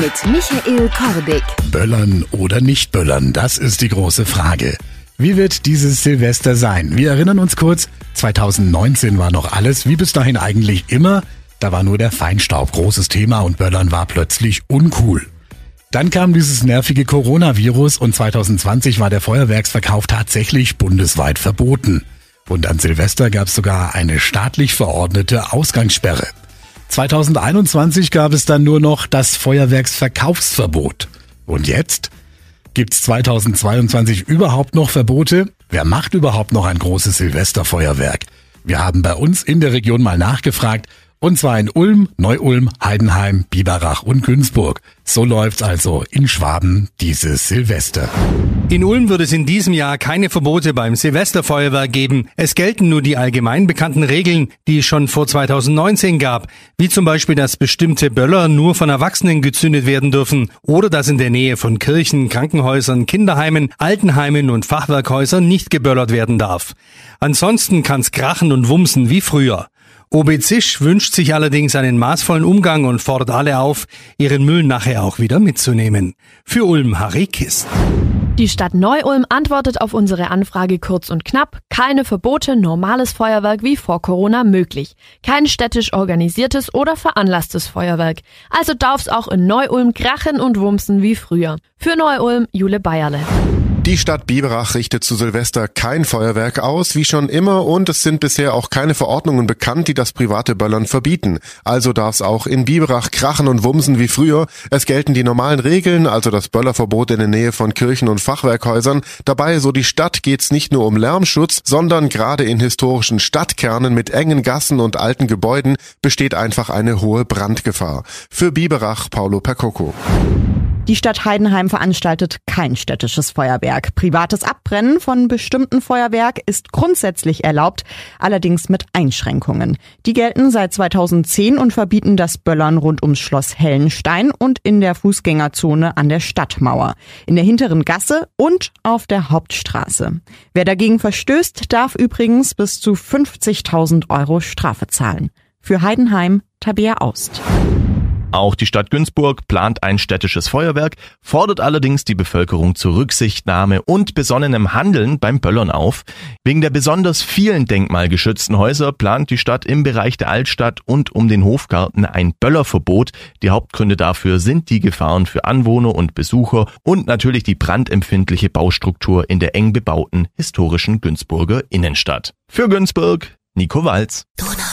Mit Michael Kordick. Böllern oder nicht böllern, das ist die große Frage. Wie wird dieses Silvester sein? Wir erinnern uns kurz, 2019 war noch alles wie bis dahin eigentlich immer. Da war nur der Feinstaub großes Thema und Böllern war plötzlich uncool. Dann kam dieses nervige Coronavirus und 2020 war der Feuerwerksverkauf tatsächlich bundesweit verboten. Und an Silvester gab es sogar eine staatlich verordnete Ausgangssperre. 2021 gab es dann nur noch das Feuerwerksverkaufsverbot. Und jetzt? Gibt's 2022 überhaupt noch Verbote? Wer macht überhaupt noch ein großes Silvesterfeuerwerk? Wir haben bei uns in der Region mal nachgefragt und zwar in Ulm, Neu-Ulm, Heidenheim, Biberach und Günzburg. So läuft's also in Schwaben dieses Silvester. In Ulm wird es in diesem Jahr keine Verbote beim Silvesterfeuerwerk geben. Es gelten nur die allgemein bekannten Regeln, die es schon vor 2019 gab, wie zum Beispiel, dass bestimmte Böller nur von Erwachsenen gezündet werden dürfen oder dass in der Nähe von Kirchen, Krankenhäusern, Kinderheimen, Altenheimen und Fachwerkhäusern nicht geböllert werden darf. Ansonsten kann's krachen und wumsen wie früher. OB Zisch wünscht sich allerdings einen maßvollen Umgang und fordert alle auf, ihren Müll nachher auch wieder mitzunehmen. Für Ulm Harry Kist. Die Stadt Neu-Ulm antwortet auf unsere Anfrage kurz und knapp. Keine Verbote, normales Feuerwerk wie vor Corona möglich. Kein städtisch organisiertes oder veranlasstes Feuerwerk. Also darf's auch in Neu-Ulm krachen und wumsen wie früher. Für Neu-Ulm Jule Bayerle. Die Stadt Biberach richtet zu Silvester kein Feuerwerk aus, wie schon immer, und es sind bisher auch keine Verordnungen bekannt, die das private Böllern verbieten. Also darf es auch in Biberach krachen und wumsen wie früher. Es gelten die normalen Regeln, also das Böllerverbot in der Nähe von Kirchen und Fachwerkhäusern. Dabei, so die Stadt, geht's nicht nur um Lärmschutz, sondern gerade in historischen Stadtkernen mit engen Gassen und alten Gebäuden besteht einfach eine hohe Brandgefahr. Für Biberach Paulo Percoco. Die Stadt Heidenheim veranstaltet kein städtisches Feuerwerk. Privates Abbrennen von bestimmten Feuerwerk ist grundsätzlich erlaubt, allerdings mit Einschränkungen. Die gelten seit 2010 und verbieten das Böllern rund ums Schloss Hellenstein und in der Fußgängerzone an der Stadtmauer, in der hinteren Gasse und auf der Hauptstraße. Wer dagegen verstößt, darf übrigens bis zu 50.000 Euro Strafe zahlen. Für Heidenheim Tabea Aust. Auch die Stadt Günzburg plant ein städtisches Feuerwerk, fordert allerdings die Bevölkerung zur Rücksichtnahme und besonnenem Handeln beim Böllern auf. Wegen der besonders vielen denkmalgeschützten Häuser plant die Stadt im Bereich der Altstadt und um den Hofgarten ein Böllerverbot. Die Hauptgründe dafür sind die Gefahren für Anwohner und Besucher und natürlich die brandempfindliche Baustruktur in der eng bebauten historischen Günzburger Innenstadt. Für Günzburg, Nico Walz. Donau